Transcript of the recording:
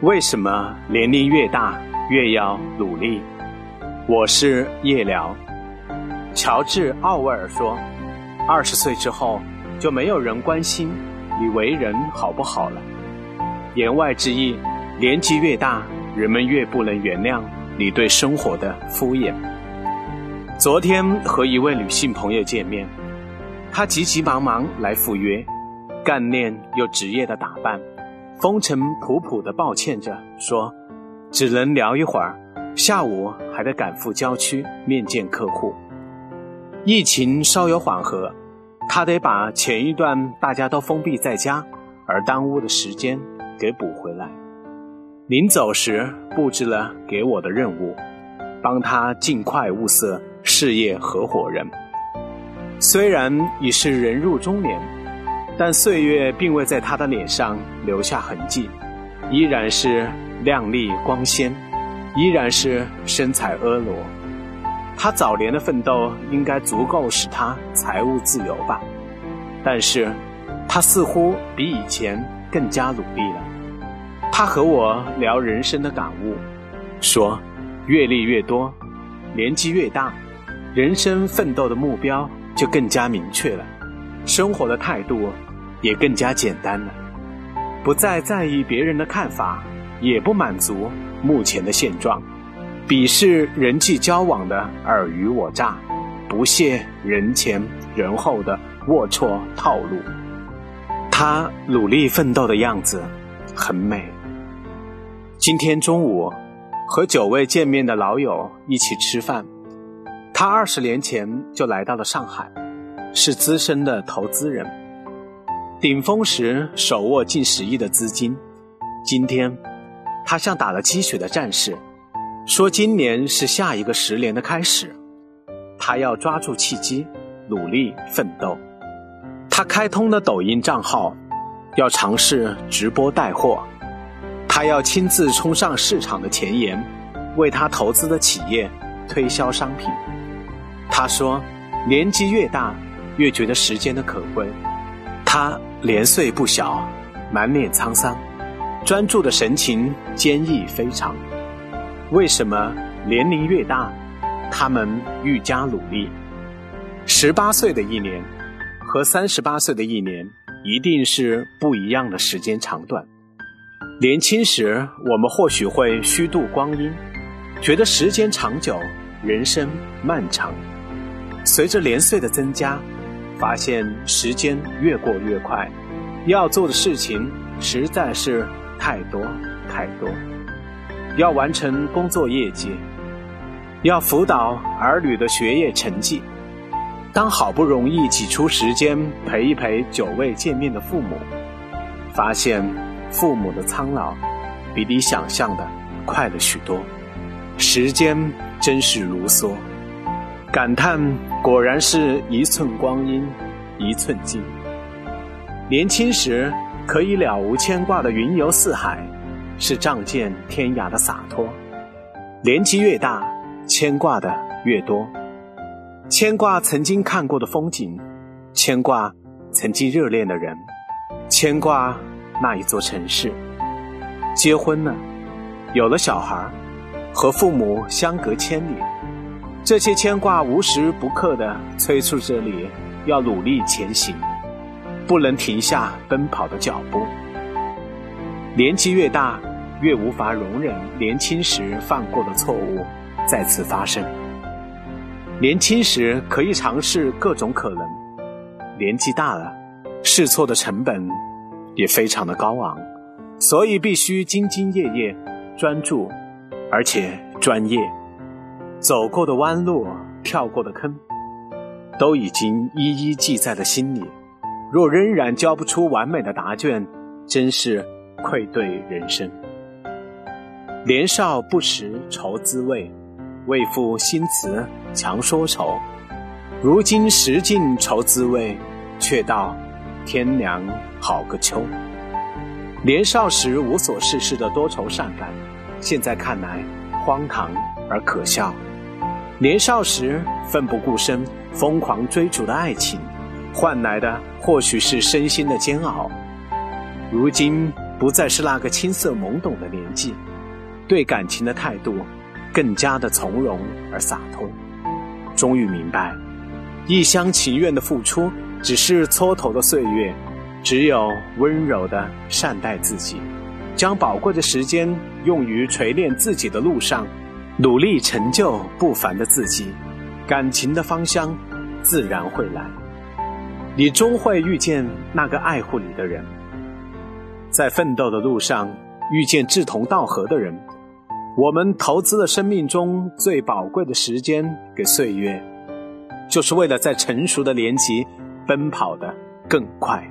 为什么年龄越大越要努力？我是夜聊。乔治·奥威尔说：“二十岁之后，就没有人关心你为人好不好了。”言外之意，年纪越大，人们越不能原谅你对生活的敷衍。昨天和一位女性朋友见面，她急急忙忙来赴约，干练又职业的打扮。风尘仆仆的抱歉着说：“只能聊一会儿，下午还得赶赴郊区面见客户。疫情稍有缓和，他得把前一段大家都封闭在家而耽误的时间给补回来。临走时布置了给我的任务，帮他尽快物色事业合伙人。虽然已是人入中年。”但岁月并未在他的脸上留下痕迹，依然是靓丽光鲜，依然是身材婀娜。他早年的奋斗应该足够使他财务自由吧，但是，他似乎比以前更加努力了。他和我聊人生的感悟，说，阅历越多，年纪越大，人生奋斗的目标就更加明确了，生活的态度。也更加简单了，不再在意别人的看法，也不满足目前的现状，鄙视人际交往的尔虞我诈，不屑人前人后的龌龊套路。他努力奋斗的样子很美。今天中午和久未见面的老友一起吃饭，他二十年前就来到了上海，是资深的投资人。顶峰时手握近十亿的资金，今天，他像打了鸡血的战士，说今年是下一个十年的开始，他要抓住契机，努力奋斗。他开通了抖音账号，要尝试直播带货，他要亲自冲上市场的前沿，为他投资的企业推销商品。他说，年纪越大，越觉得时间的可贵。他。年岁不小，满脸沧桑，专注的神情坚毅非常。为什么年龄越大，他们愈加努力？十八岁的一年和三十八岁的一年，一定是不一样的时间长短。年轻时，我们或许会虚度光阴，觉得时间长久，人生漫长。随着年岁的增加，发现时间越过越快，要做的事情实在是太多太多，要完成工作业绩，要辅导儿女的学业成绩。当好不容易挤出时间陪一陪久未见面的父母，发现父母的苍老比你想象的快了许多，时间真是如梭。感叹，果然是一寸光阴一寸金。年轻时可以了无牵挂的云游四海，是仗剑天涯的洒脱；年纪越大，牵挂的越多。牵挂曾经看过的风景，牵挂曾经热恋的人，牵挂那一座城市。结婚了，有了小孩，和父母相隔千里。这些牵挂无时不刻的催促着你，要努力前行，不能停下奔跑的脚步。年纪越大，越无法容忍年轻时犯过的错误再次发生。年轻时可以尝试各种可能，年纪大了，试错的成本也非常的高昂，所以必须兢兢业业、专注，而且专业。走过的弯路，跳过的坑，都已经一一记在了心里。若仍然交不出完美的答卷，真是愧对人生。年少不识愁滋味，为赋新词强说愁。如今识尽愁滋味，却道天凉好个秋。年少时无所事事的多愁善感，现在看来荒唐而可笑。年少时奋不顾身、疯狂追逐的爱情，换来的或许是身心的煎熬。如今不再是那个青涩懵懂的年纪，对感情的态度更加的从容而洒脱。终于明白，一厢情愿的付出只是蹉跎的岁月，只有温柔的善待自己，将宝贵的时间用于锤炼自己的路上，努力成就不凡的自己，感情的芳香自然会来。你终会遇见那个爱护你的人，在奋斗的路上遇见志同道合的人。我们投资了生命中最宝贵的时间给岁月，就是为了在成熟的年纪奔跑的更快。